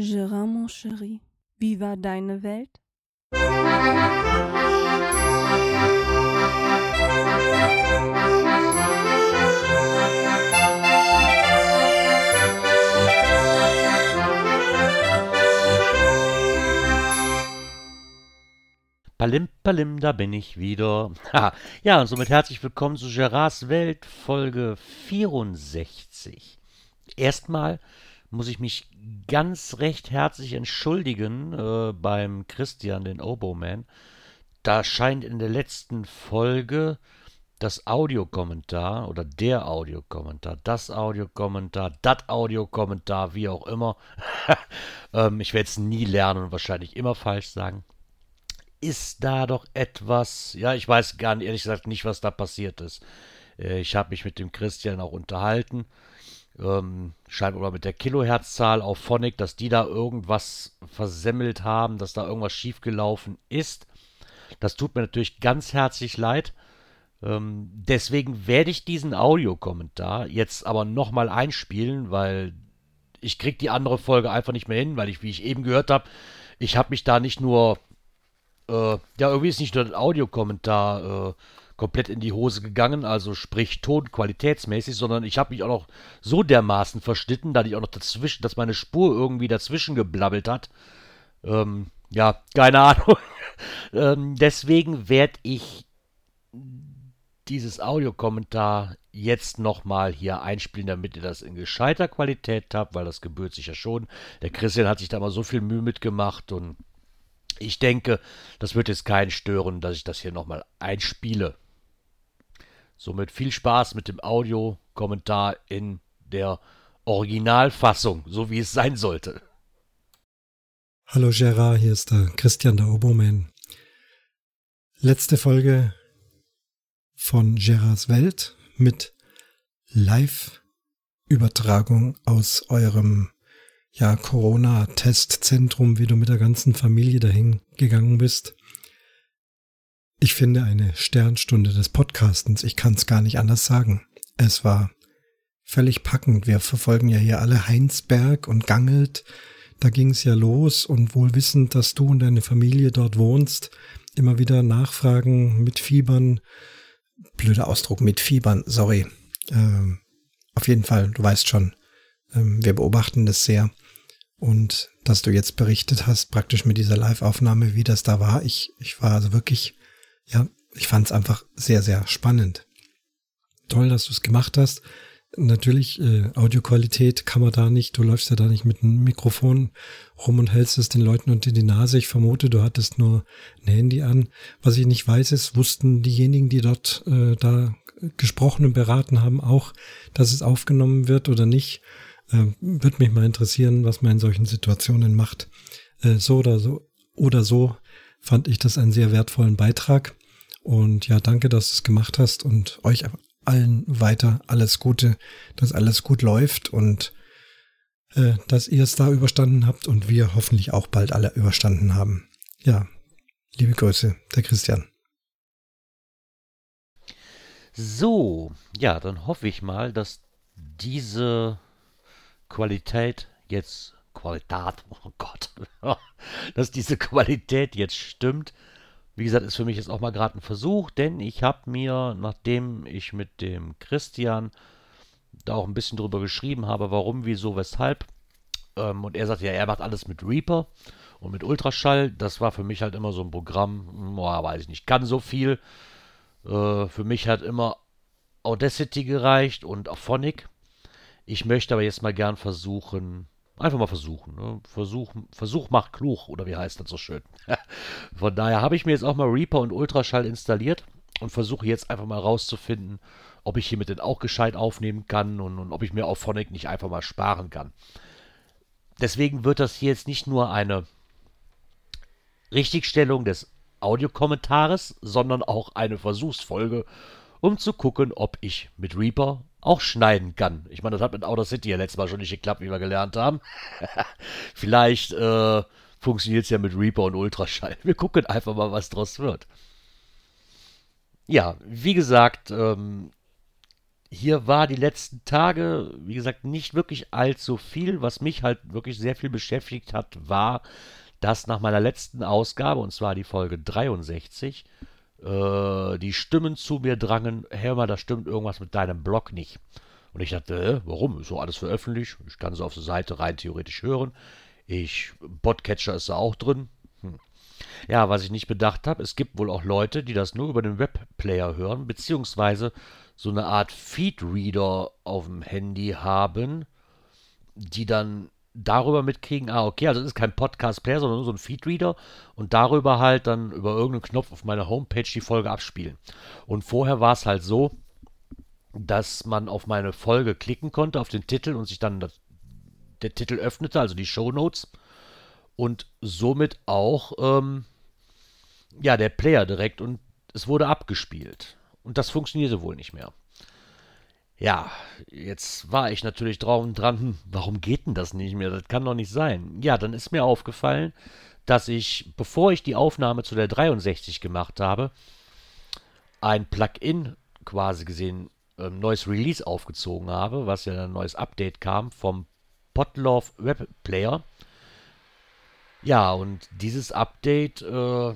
Gérard, mon chéri, wie war deine Welt? Palim, palim, da bin ich wieder. ja, und somit herzlich willkommen zu Gerards Welt, Folge 64. Erstmal muss ich mich ganz recht herzlich entschuldigen äh, beim Christian, den Oboman. Da scheint in der letzten Folge das Audiokommentar oder der Audiokommentar, das Audiokommentar, das Audiokommentar, wie auch immer. ähm, ich werde es nie lernen und wahrscheinlich immer falsch sagen. Ist da doch etwas, ja, ich weiß gar nicht, ehrlich gesagt nicht, was da passiert ist. Äh, ich habe mich mit dem Christian auch unterhalten ähm, scheinbar mit der Kilohertzzahl auf Phonic, dass die da irgendwas versemmelt haben, dass da irgendwas schiefgelaufen ist. Das tut mir natürlich ganz herzlich leid. Ähm, deswegen werde ich diesen Audiokommentar jetzt aber nochmal einspielen, weil ich kriege die andere Folge einfach nicht mehr hin, weil ich, wie ich eben gehört habe, ich habe mich da nicht nur, äh, ja, irgendwie ist nicht nur ein Audiokommentar äh, komplett in die Hose gegangen, also sprich tonqualitätsmäßig, sondern ich habe mich auch noch so dermaßen verschnitten, dass ich auch noch dazwischen, dass meine Spur irgendwie dazwischen geblabbelt hat. Ähm, ja, keine Ahnung. ähm, deswegen werde ich dieses Audiokommentar jetzt nochmal hier einspielen, damit ihr das in gescheiter Qualität habt, weil das gebührt sich ja schon. Der Christian hat sich da mal so viel Mühe mitgemacht und ich denke, das wird jetzt keinen stören, dass ich das hier nochmal einspiele. Somit viel Spaß mit dem Audiokommentar in der Originalfassung, so wie es sein sollte. Hallo Gerard, hier ist der Christian der Oboman. Letzte Folge von Gerards Welt mit Live-Übertragung aus eurem ja, Corona-Testzentrum, wie du mit der ganzen Familie dahin gegangen bist. Ich finde eine Sternstunde des Podcastens. Ich kann es gar nicht anders sagen. Es war völlig packend. Wir verfolgen ja hier alle Heinsberg und Gangelt. Da ging es ja los und wohl wissend, dass du und deine Familie dort wohnst, immer wieder nachfragen mit Fiebern. Blöder Ausdruck, mit Fiebern, sorry. Ähm, auf jeden Fall, du weißt schon, ähm, wir beobachten das sehr. Und dass du jetzt berichtet hast, praktisch mit dieser Live-Aufnahme, wie das da war, ich, ich war also wirklich ja, ich fand es einfach sehr, sehr spannend. Toll, dass du es gemacht hast. Natürlich, äh, Audioqualität kann man da nicht. Du läufst ja da nicht mit einem Mikrofon rum und hältst es den Leuten unter die Nase. Ich vermute, du hattest nur ein Handy an. Was ich nicht weiß, ist, wussten diejenigen, die dort äh, da gesprochen und beraten haben, auch, dass es aufgenommen wird oder nicht. Äh, Würde mich mal interessieren, was man in solchen Situationen macht. Äh, so oder so oder so fand ich das einen sehr wertvollen Beitrag. Und ja, danke, dass du es gemacht hast und euch allen weiter alles Gute, dass alles gut läuft und äh, dass ihr es da überstanden habt und wir hoffentlich auch bald alle überstanden haben. Ja, liebe Grüße, der Christian. So, ja, dann hoffe ich mal, dass diese Qualität jetzt Qualität, oh Gott, dass diese Qualität jetzt stimmt. Wie gesagt, ist für mich jetzt auch mal gerade ein Versuch, denn ich habe mir, nachdem ich mit dem Christian da auch ein bisschen drüber geschrieben habe, warum, wieso, weshalb, ähm, und er sagt ja, er macht alles mit Reaper und mit Ultraschall, das war für mich halt immer so ein Programm, boah, weiß ich nicht, kann so viel. Äh, für mich hat immer Audacity gereicht und auch Phonic. Ich möchte aber jetzt mal gern versuchen, Einfach mal versuchen. Ne? Versuch, Versuch macht klug, oder wie heißt das so schön? Von daher habe ich mir jetzt auch mal Reaper und Ultraschall installiert und versuche jetzt einfach mal rauszufinden, ob ich hiermit denn auch gescheit aufnehmen kann und, und ob ich mir auf Phonic nicht einfach mal sparen kann. Deswegen wird das hier jetzt nicht nur eine Richtigstellung des Audiokommentares, sondern auch eine Versuchsfolge, um zu gucken, ob ich mit Reaper auch schneiden kann. Ich meine, das hat mit Outer City ja letztes Mal schon nicht geklappt, wie wir gelernt haben. Vielleicht äh, funktioniert es ja mit Reaper und Ultraschall. Wir gucken einfach mal, was draus wird. Ja, wie gesagt, ähm, hier war die letzten Tage, wie gesagt, nicht wirklich allzu viel. Was mich halt wirklich sehr viel beschäftigt hat, war, dass nach meiner letzten Ausgabe, und zwar die Folge 63, äh, die Stimmen zu mir drangen, mal, da stimmt irgendwas mit deinem Blog nicht. Und ich dachte, äh, warum? Ist so alles veröffentlicht. Ich kann es auf der Seite rein theoretisch hören. Ich, Podcatcher ist da auch drin. Hm. Ja, was ich nicht bedacht habe, es gibt wohl auch Leute, die das nur über den Webplayer hören, beziehungsweise so eine Art Feedreader auf dem Handy haben, die dann darüber mitkriegen, ah, okay, also es ist kein Podcast-Player, sondern nur so ein Feedreader und darüber halt dann über irgendeinen Knopf auf meiner Homepage die Folge abspielen. Und vorher war es halt so, dass man auf meine Folge klicken konnte, auf den Titel und sich dann das, der Titel öffnete, also die Show Notes und somit auch ähm, ja der Player direkt und es wurde abgespielt. Und das funktionierte wohl nicht mehr. Ja, jetzt war ich natürlich drauf und dran, hm, warum geht denn das nicht mehr? Das kann doch nicht sein. Ja, dann ist mir aufgefallen, dass ich, bevor ich die Aufnahme zu der 63 gemacht habe, ein Plugin quasi gesehen, ein ähm, neues Release aufgezogen habe, was ja ein neues Update kam vom Podlove Web Player. Ja, und dieses Update äh,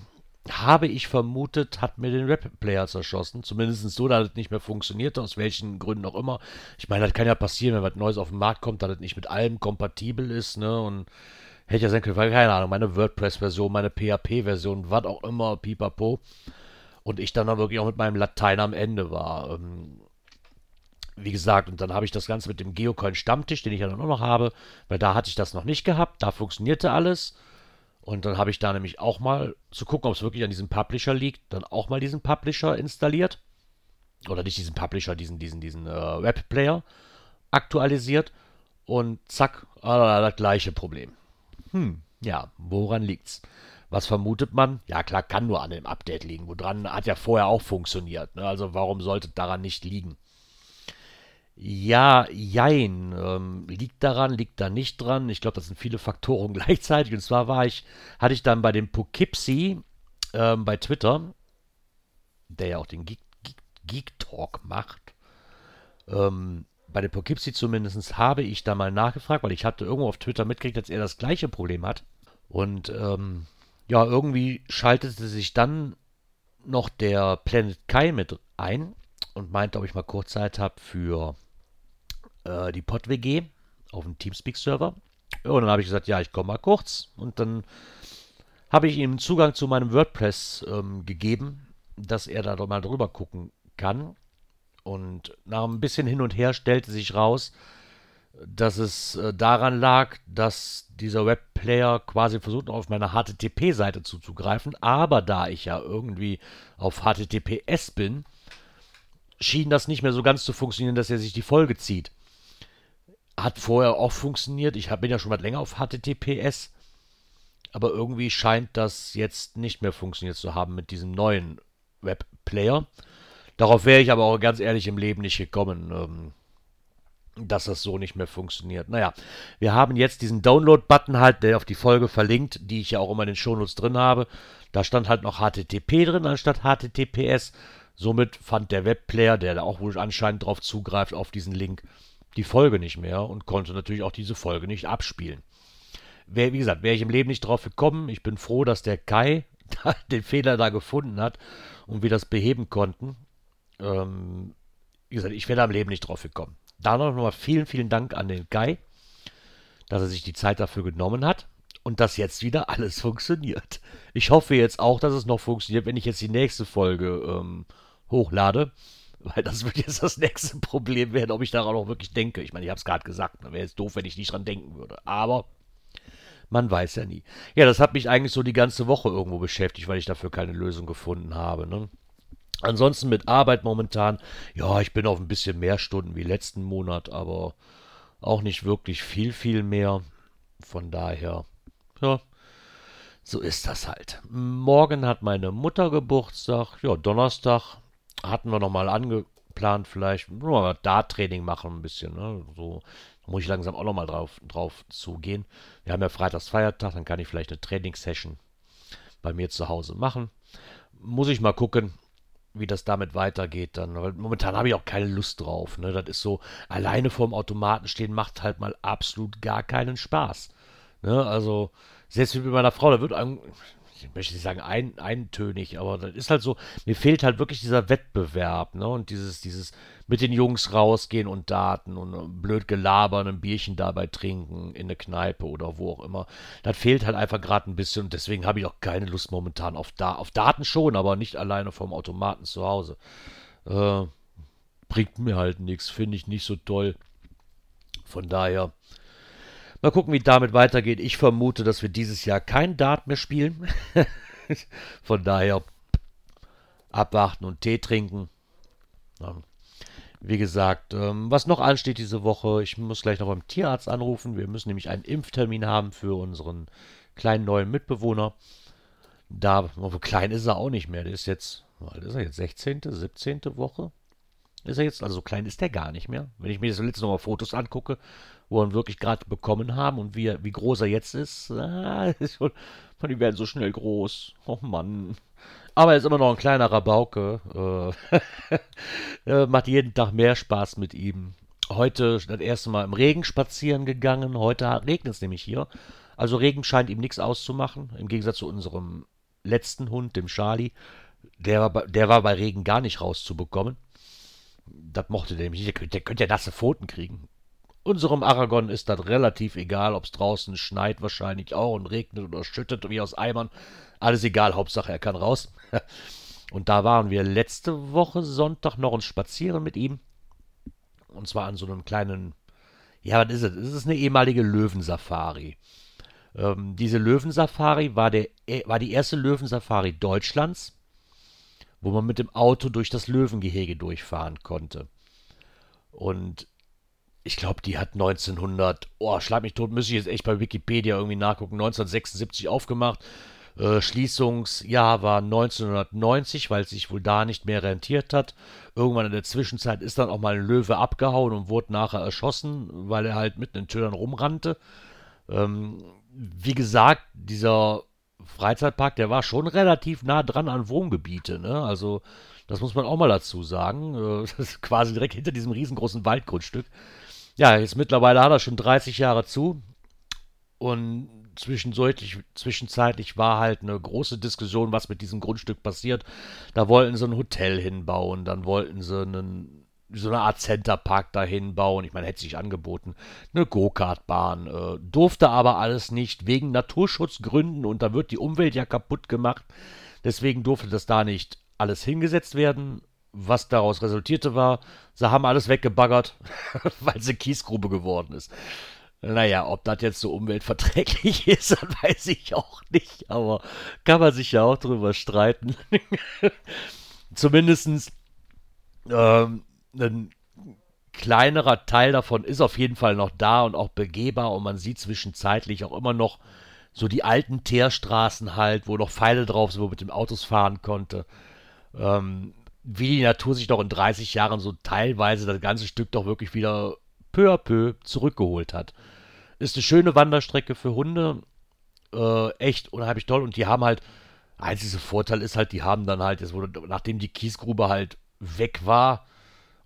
habe ich vermutet, hat mir den Rap-Player zerschossen. Zumindest so, dass es nicht mehr funktioniert, aus welchen Gründen auch immer. Ich meine, das kann ja passieren, wenn was Neues auf den Markt kommt, dass es nicht mit allem kompatibel ist, ne? Und hätte ja sein können, keine Ahnung, meine WordPress-Version, meine PHP-Version, was auch immer, pipapo. Und ich dann, dann wirklich auch mit meinem Latein am Ende war. Ähm, wie gesagt, und dann habe ich das Ganze mit dem Geocoin Stammtisch, den ich ja dann auch noch habe, weil da hatte ich das noch nicht gehabt, da funktionierte alles. Und dann habe ich da nämlich auch mal zu gucken, ob es wirklich an diesem Publisher liegt, dann auch mal diesen Publisher installiert. Oder nicht diesen Publisher, diesen, diesen, diesen äh, Webplayer aktualisiert. Und zack, äh, das gleiche Problem. Hm, ja, woran liegt's? Was vermutet man? Ja, klar, kann nur an dem Update liegen. Woran hat ja vorher auch funktioniert. Ne? Also warum sollte daran nicht liegen? Ja, jein. Ähm, liegt daran, liegt da nicht dran. Ich glaube, das sind viele Faktoren gleichzeitig. Und zwar war ich, hatte ich dann bei dem Poughkeepsie ähm, bei Twitter, der ja auch den Geek, Geek, Geek Talk macht, ähm, bei dem Poughkeepsie zumindest habe ich da mal nachgefragt, weil ich hatte irgendwo auf Twitter mitgekriegt, dass er das gleiche Problem hat. Und ähm, ja, irgendwie schaltete sich dann noch der Planet Kai mit ein und meinte, ob ich mal kurz Zeit habe für äh, die PodWG auf dem Teamspeak-Server. Und dann habe ich gesagt, ja, ich komme mal kurz. Und dann habe ich ihm Zugang zu meinem WordPress ähm, gegeben, dass er da mal drüber gucken kann. Und nach ein bisschen hin und her stellte sich raus, dass es äh, daran lag, dass dieser Webplayer quasi versucht, auf meine HTTP-Seite zuzugreifen. Aber da ich ja irgendwie auf HTTPS bin, schien das nicht mehr so ganz zu funktionieren, dass er sich die Folge zieht. Hat vorher auch funktioniert. Ich bin ja schon mal länger auf HTTPS. Aber irgendwie scheint das jetzt nicht mehr funktioniert zu haben mit diesem neuen Webplayer. Darauf wäre ich aber auch ganz ehrlich im Leben nicht gekommen, ähm, dass das so nicht mehr funktioniert. Naja, wir haben jetzt diesen Download-Button halt, der auf die Folge verlinkt, die ich ja auch immer in den Shownotes drin habe. Da stand halt noch HTTP drin anstatt HTTPS. Somit fand der Webplayer, der da auch wohl anscheinend drauf zugreift, auf diesen Link, die Folge nicht mehr und konnte natürlich auch diese Folge nicht abspielen. Wär, wie gesagt, wäre ich im Leben nicht drauf gekommen. Ich bin froh, dass der Kai den Fehler da gefunden hat und wir das beheben konnten. Ähm, wie gesagt, ich wäre da im Leben nicht drauf gekommen. Da noch mal vielen, vielen Dank an den Kai, dass er sich die Zeit dafür genommen hat und dass jetzt wieder alles funktioniert. Ich hoffe jetzt auch, dass es noch funktioniert, wenn ich jetzt die nächste Folge ähm, hochlade. Weil das wird jetzt das nächste Problem werden, ob ich daran auch wirklich denke. Ich meine, ich habe es gerade gesagt, wäre jetzt doof, wenn ich nicht dran denken würde. Aber man weiß ja nie. Ja, das hat mich eigentlich so die ganze Woche irgendwo beschäftigt, weil ich dafür keine Lösung gefunden habe. Ne? Ansonsten mit Arbeit momentan, ja, ich bin auf ein bisschen mehr Stunden wie letzten Monat, aber auch nicht wirklich viel, viel mehr. Von daher, ja, so ist das halt. Morgen hat meine Mutter Geburtstag, ja, Donnerstag hatten wir nochmal angeplant, vielleicht nur mal Dart-Training machen ein bisschen. Ne? So muss ich langsam auch nochmal drauf, drauf zugehen. Wir haben ja Freitags Feiertag, dann kann ich vielleicht eine Trainingssession bei mir zu Hause machen. Muss ich mal gucken. wie das damit weitergeht dann. Weil momentan habe ich auch keine Lust drauf. Ne? Das ist so, alleine vorm Automaten stehen macht halt mal absolut gar keinen Spaß. Ne? Also, selbst mit meiner Frau, da wird einem, ich möchte nicht sagen ein, eintönig, aber das ist halt so, mir fehlt halt wirklich dieser Wettbewerb, ne? Und dieses, dieses mit den Jungs rausgehen und Daten und blöd gelabern, ein Bierchen dabei trinken in eine Kneipe oder wo auch immer. Das fehlt halt einfach gerade ein bisschen und deswegen habe ich auch keine Lust momentan auf, da auf Daten schon, aber nicht alleine vom Automaten zu Hause. Äh, bringt mir halt nichts, finde ich nicht so toll. Von daher, Mal gucken, wie damit weitergeht. Ich vermute, dass wir dieses Jahr kein Dart mehr spielen. Von daher abwarten und Tee trinken. Wie gesagt, ähm, was noch ansteht diese Woche, ich muss gleich noch beim Tierarzt anrufen. Wir müssen nämlich einen Impftermin haben für unseren kleinen neuen Mitbewohner. Da, klein ist er auch nicht mehr. Der ist jetzt, ist er jetzt 16., 17. Woche? Ist er jetzt, also so klein ist der gar nicht mehr. Wenn ich mir jetzt letzte Mal Fotos angucke, wo wir ihn wirklich gerade bekommen haben und wie, wie groß er jetzt ist, ah, ist schon, die werden so schnell groß. Oh Mann. Aber er ist immer noch ein kleiner Rabauke. Äh, macht jeden Tag mehr Spaß mit ihm. Heute das erste Mal im Regen spazieren gegangen. Heute regnet es nämlich hier. Also Regen scheint ihm nichts auszumachen. Im Gegensatz zu unserem letzten Hund, dem Charlie. Der war, bei, der war bei Regen gar nicht rauszubekommen. Das mochte der nämlich nicht. Der könnte ja nasse Pfoten kriegen. Unserem Aragon ist das relativ egal, ob es draußen schneit wahrscheinlich auch und regnet oder schüttet wie aus Eimern. Alles egal, Hauptsache er kann raus. Und da waren wir letzte Woche Sonntag noch uns spazieren mit ihm. Und zwar an so einem kleinen, ja, was ist es? Es ist eine ehemalige Löwensafari. Ähm, diese Löwensafari war, der, äh, war die erste Löwensafari Deutschlands wo man mit dem Auto durch das Löwengehege durchfahren konnte. Und ich glaube, die hat 1900, oh, schlag mich tot, müsste ich jetzt echt bei Wikipedia irgendwie nachgucken, 1976 aufgemacht. Äh, Schließungsjahr war 1990, weil es sich wohl da nicht mehr rentiert hat. Irgendwann in der Zwischenzeit ist dann auch mal ein Löwe abgehauen und wurde nachher erschossen, weil er halt mitten in Tödern rumrannte. Ähm, wie gesagt, dieser Freizeitpark, der war schon relativ nah dran an Wohngebiete, ne? Also, das muss man auch mal dazu sagen. Äh, das ist quasi direkt hinter diesem riesengroßen Waldgrundstück. Ja, jetzt mittlerweile hat er schon 30 Jahre zu. Und zwischenzeitlich, zwischenzeitlich war halt eine große Diskussion, was mit diesem Grundstück passiert. Da wollten sie ein Hotel hinbauen, dann wollten sie einen so eine Art Centerpark dahin bauen. Ich meine, hätte sich angeboten. Eine Go-Kart-Bahn. Äh, durfte aber alles nicht wegen Naturschutzgründen und da wird die Umwelt ja kaputt gemacht. Deswegen durfte das da nicht alles hingesetzt werden. Was daraus resultierte war, sie haben alles weggebaggert, weil sie Kiesgrube geworden ist. Naja, ob das jetzt so umweltverträglich ist, weiß ich auch nicht, aber kann man sich ja auch drüber streiten. Zumindestens ähm, ein kleinerer Teil davon ist auf jeden Fall noch da und auch begehbar und man sieht zwischenzeitlich auch immer noch so die alten Teerstraßen halt, wo noch Pfeile drauf sind, wo man mit dem Autos fahren konnte. Ähm, wie die Natur sich doch in 30 Jahren so teilweise das ganze Stück doch wirklich wieder peu à peu zurückgeholt hat. Ist eine schöne Wanderstrecke für Hunde. Äh, echt unheimlich toll. Und die haben halt, einziger Vorteil ist halt, die haben dann halt, jetzt nachdem die Kiesgrube halt weg war,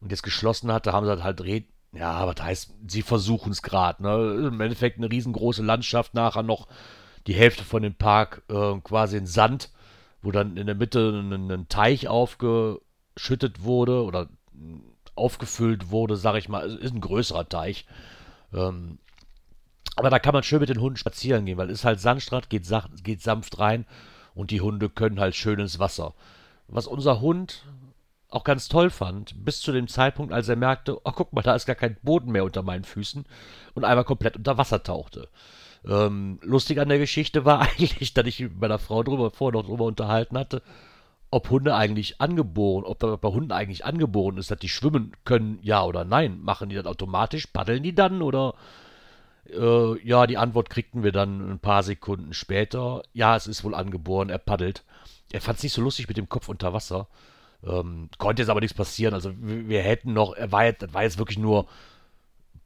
und jetzt geschlossen hatte, haben sie halt red ja, was heißt, sie versuchen es gerade. Ne? Im Endeffekt eine riesengroße Landschaft, nachher noch die Hälfte von dem Park äh, quasi in Sand, wo dann in der Mitte ein, ein, Teich aufgeschüttet wurde oder aufgefüllt wurde, sag ich mal. Ist ein größerer Teich. Ähm, aber da kann man schön mit den Hunden spazieren gehen, weil es ist halt Sandstrand, geht, geht sanft rein und die Hunde können halt schön ins Wasser. Was unser Hund auch ganz toll fand, bis zu dem Zeitpunkt, als er merkte, oh guck mal, da ist gar kein Boden mehr unter meinen Füßen und einmal komplett unter Wasser tauchte. Ähm, lustig an der Geschichte war eigentlich, dass ich mit meiner Frau drüber, vorher noch drüber unterhalten hatte, ob Hunde eigentlich angeboren, ob da bei Hunden eigentlich angeboren ist, dass die schwimmen können, ja oder nein. Machen die das automatisch? Paddeln die dann oder? Äh, ja, die Antwort kriegten wir dann ein paar Sekunden später. Ja, es ist wohl angeboren, er paddelt. Er fand es nicht so lustig mit dem Kopf unter Wasser. Ähm, konnte jetzt aber nichts passieren. Also wir hätten noch, er war jetzt, war jetzt wirklich nur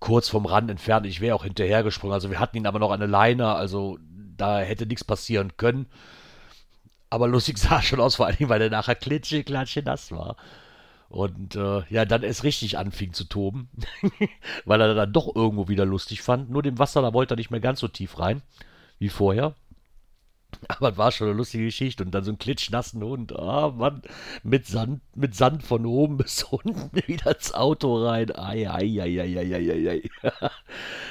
kurz vom Rand entfernt. Ich wäre auch hinterhergesprungen. Also wir hatten ihn aber noch an der Leine, also da hätte nichts passieren können. Aber lustig sah schon aus, vor allem, weil er nachher klitsche, klatsche nass war. Und äh, ja, dann es richtig anfing zu toben, weil er dann doch irgendwo wieder lustig fand. Nur dem Wasser, da wollte er nicht mehr ganz so tief rein wie vorher. Aber es war schon eine lustige Geschichte. Und dann so ein klitschnassen Hund. Ah, Mann, mit Sand, mit Sand von oben bis unten wieder ins Auto rein. Ei, ei, ei, ei, ei, ei, ei.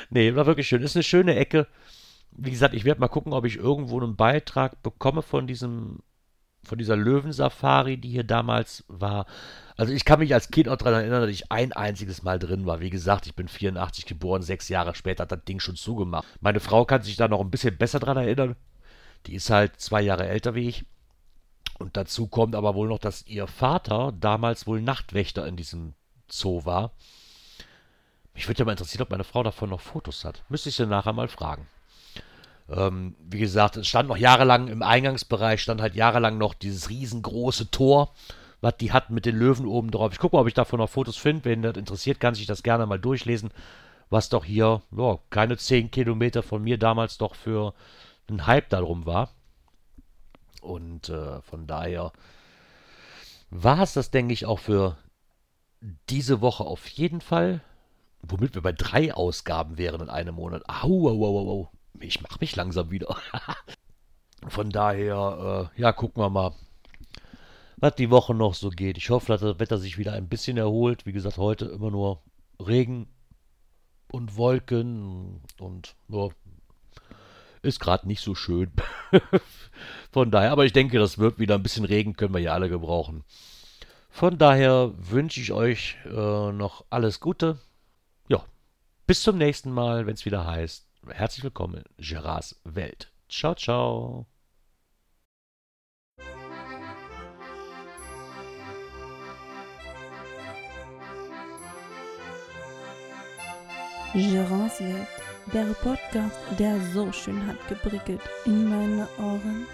nee, war wirklich schön. Ist eine schöne Ecke. Wie gesagt, ich werde mal gucken, ob ich irgendwo einen Beitrag bekomme von diesem von dieser Löwensafari, die hier damals war. Also ich kann mich als Kind auch daran erinnern, dass ich ein einziges Mal drin war. Wie gesagt, ich bin 84 geboren, sechs Jahre später hat das Ding schon zugemacht. Meine Frau kann sich da noch ein bisschen besser dran erinnern. Die ist halt zwei Jahre älter wie ich. Und dazu kommt aber wohl noch, dass ihr Vater damals wohl Nachtwächter in diesem Zoo war. Mich würde ja mal interessieren, ob meine Frau davon noch Fotos hat. Müsste ich sie nachher mal fragen. Ähm, wie gesagt, es stand noch jahrelang im Eingangsbereich, stand halt jahrelang noch dieses riesengroße Tor, was die hatten mit den Löwen oben drauf. Ich gucke mal, ob ich davon noch Fotos finde. Wenn das interessiert, kann sich das gerne mal durchlesen, was doch hier, ja, keine 10 Kilometer von mir damals doch für ein Hype darum war. Und äh, von daher war es das, denke ich, auch für diese Woche auf jeden Fall. Womit wir bei drei Ausgaben wären in einem Monat. Au, au, au, au ich mache mich langsam wieder. Von daher, äh, ja, gucken wir mal, was die Woche noch so geht. Ich hoffe, dass das Wetter sich wieder ein bisschen erholt. Wie gesagt, heute immer nur Regen und Wolken und nur ist gerade nicht so schön. Von daher, aber ich denke, das wird wieder ein bisschen Regen, können wir ja alle gebrauchen. Von daher wünsche ich euch äh, noch alles Gute. Ja, bis zum nächsten Mal, wenn es wieder heißt herzlich willkommen in Gerards Welt. Ciao, ciao. Gerards Welt, der Podcast, der so schön hat geprickelt in meine Ohren.